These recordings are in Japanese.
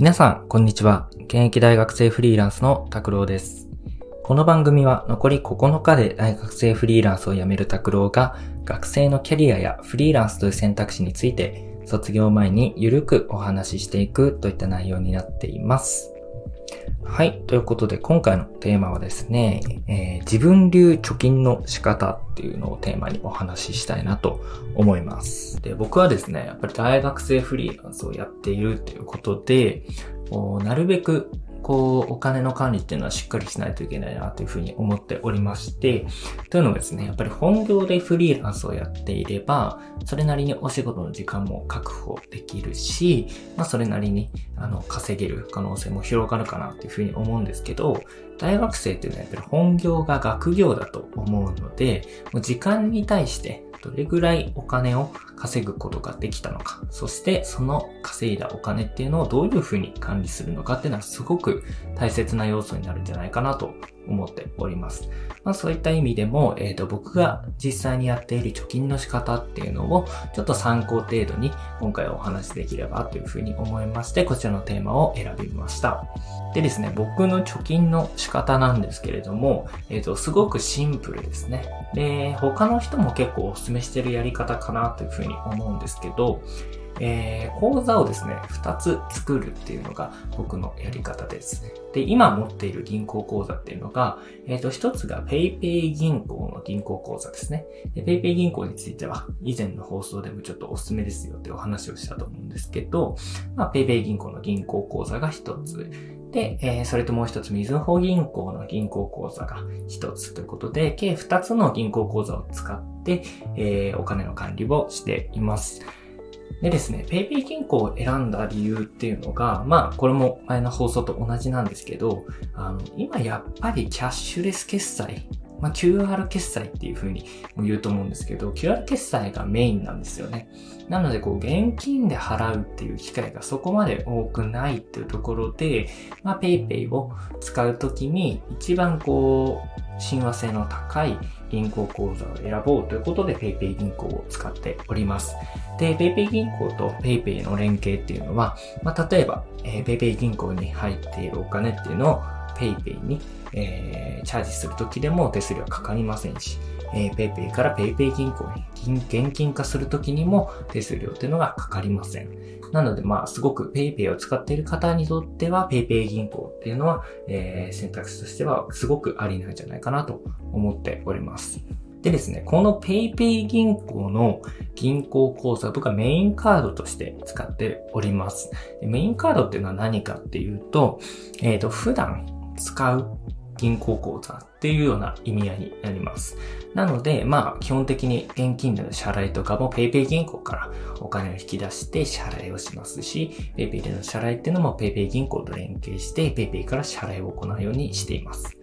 皆さん、こんにちは。現役大学生フリーランスの拓郎です。この番組は残り9日で大学生フリーランスを辞める拓郎が学生のキャリアやフリーランスという選択肢について卒業前にゆるくお話ししていくといった内容になっています。はい。ということで、今回のテーマはですね、えー、自分流貯金の仕方っていうのをテーマにお話ししたいなと思います。で、僕はですね、やっぱり大学生フリーランスをやっているということで、なるべくこう、お金の管理っていうのはしっかりしないといけないなというふうに思っておりまして、というのもですね、やっぱり本業でフリーランスをやっていれば、それなりにお仕事の時間も確保できるし、まあそれなりに、あの、稼げる可能性も広がるかなというふうに思うんですけど、大学生っていうのはやっぱり本業が学業だと思うので、もう時間に対してどれぐらいお金を稼ぐことができたのか、そしてその稼いだお金っていうのをどういうふうに管理するのかっていうのはすごく大切な要素になるんじゃないかなと思っております。まあそういった意味でも、えっ、ー、と僕が実際にやっている貯金の仕方っていうのをちょっと参考程度に今回お話しできればというふうに思いまして、こちらのテーマを選びました。でですね、僕の貯金の仕方なんですけれども、えっ、ー、と、すごくシンプルですね。で、他の人も結構お勧めしてるやり方かなというふうに思うんですけど、えー、講座をですね、2つ作るっていうのが僕のやり方です。で、今持っている銀行口座っていうのが、えっ、ー、と、1つが PayPay 銀行の銀行口座ですね。PayPay 銀行については、以前の放送でもちょっとおすすめですよってお話をしたと思うんですけど、ま、PayPay 銀行の銀行口座が1つ。で、えー、それともう一つ、みずほ銀行の銀行口座が一つということで、計二つの銀行口座を使って、えー、お金の管理をしています。でですね、PayPay 銀行を選んだ理由っていうのが、まあ、これも前の放送と同じなんですけど、あの、今やっぱりキャッシュレス決済、まあ、QR 決済っていう風に言うと思うんですけど、QR 決済がメインなんですよね。なので、こう、現金で払うっていう機会がそこまで多くないっていうところで、まあ、PayPay を使うときに一番こう、親和性の高い銀行口座を選ぼうということで PayPay 銀行を使っております。で、PayPay 銀行と PayPay の連携っていうのは、まあ、例えば、えー、PayPay 銀行に入っているお金っていうのを PayPay に、えー、チャージするときでも手数料はかかりませんし、えー、PayPay から PayPay 銀行に現金化するときにも手数料っていうのがかかりません。なので、まあ、すごく PayPay を使っている方にとっては PayPay 銀行っていうのは、えー、選択肢としてはすごくありなんじゃないかなと思っております。でですね、この PayPay 銀行の銀行口座、僕はメインカードとして使っております。メインカードっていうのは何かっていうと、えっ、ー、と、普段使う銀行口座っていうような意味合いになります。なので、まあ、基本的に現金での支払いとかも PayPay 銀行からお金を引き出して支払いをしますし、PayPay での支払いっていうのも PayPay 銀行と連携して PayPay から支払いを行うようにしています。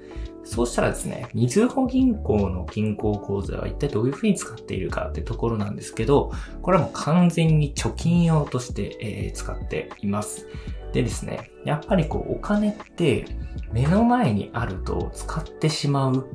そうしたらですね、みずほ銀行の銀行口座は一体どういうふうに使っているかってところなんですけど、これはもう完全に貯金用として、えー、使っています。でですね、やっぱりこうお金って目の前にあると使ってしまう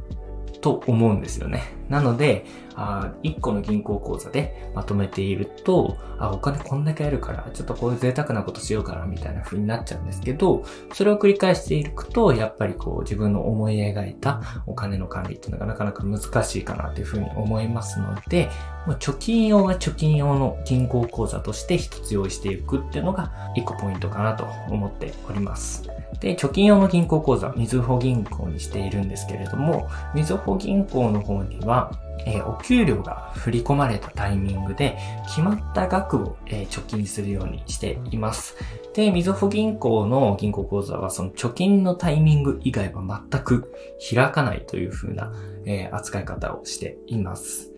と思うんですよね。なので、あ1個の銀行口座でまとめていると、あ、お金こんだけあるから、ちょっとこういう贅沢なことしようかな、みたいな風になっちゃうんですけど、それを繰り返していくと、やっぱりこう自分の思い描いたお金の管理っていうのがなかなか難しいかなという風に思いますので、もう貯金用は貯金用の銀行口座として一つ用意していくっていうのが一個ポイントかなと思っております。で、貯金用の銀行口座、みずほ銀行にしているんですけれども、みずほ銀行の方には、 감사합니다. えー、お給料が振り込まれたタイミングで決まった額を、えー、貯金するようにしています。で、みずほ銀行の銀行口座はその貯金のタイミング以外は全く開かないという風な、えー、扱い方をしています。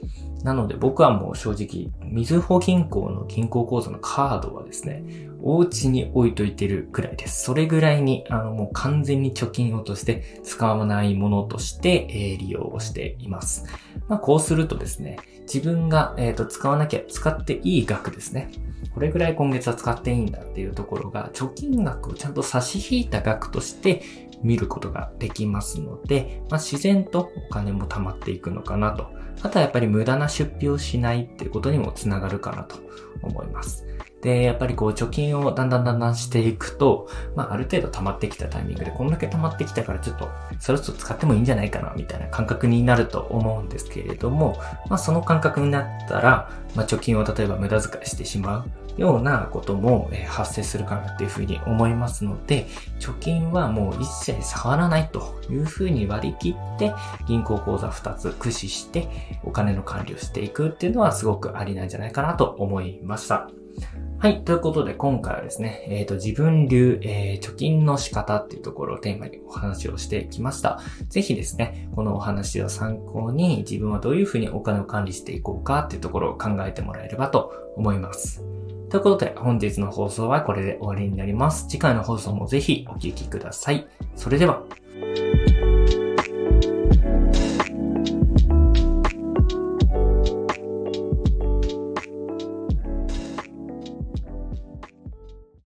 なので僕はもう正直、みずほ銀行の銀行口座のカードはですね、お家に置いといてるくらいです。それぐらいに、あの、もう完全に貯金用として使わないものとして、え、利用をしています。ま、こうするとですね、自分が、え、ー、と、使わなきゃ、使っていい額ですね。これぐらい今月は使っていいんだっていうところが、貯金額をちゃんと差し引いた額として見ることができますので、まあ、自然とお金も貯まっていくのかなと。あとはやっぱり無駄な出費をしないっていうことにもつながるかなと思います。で、やっぱりこう貯金をだんだんだんだんしていくと、まあある程度溜まってきたタイミングで、こんだけ溜まってきたからちょっと、そろそろ使ってもいいんじゃないかな、みたいな感覚になると思うんですけれども、まあその感覚になったら、まあ貯金を例えば無駄遣いしてしまう。ようなことも発生するかなっていうふうに思いますので、貯金はもう一切触らないというふうに割り切って、銀行口座2つ駆使してお金の管理をしていくっていうのはすごくありなんじゃないかなと思いました。はい。ということで、今回はですね、えっ、ー、と、自分流、えー、貯金の仕方っていうところをテーマにお話をしてきました。ぜひですね、このお話を参考に自分はどういうふうにお金を管理していこうかっていうところを考えてもらえればと思います。ということで、本日の放送はこれで終わりになります。次回の放送もぜひお聴きください。それでは。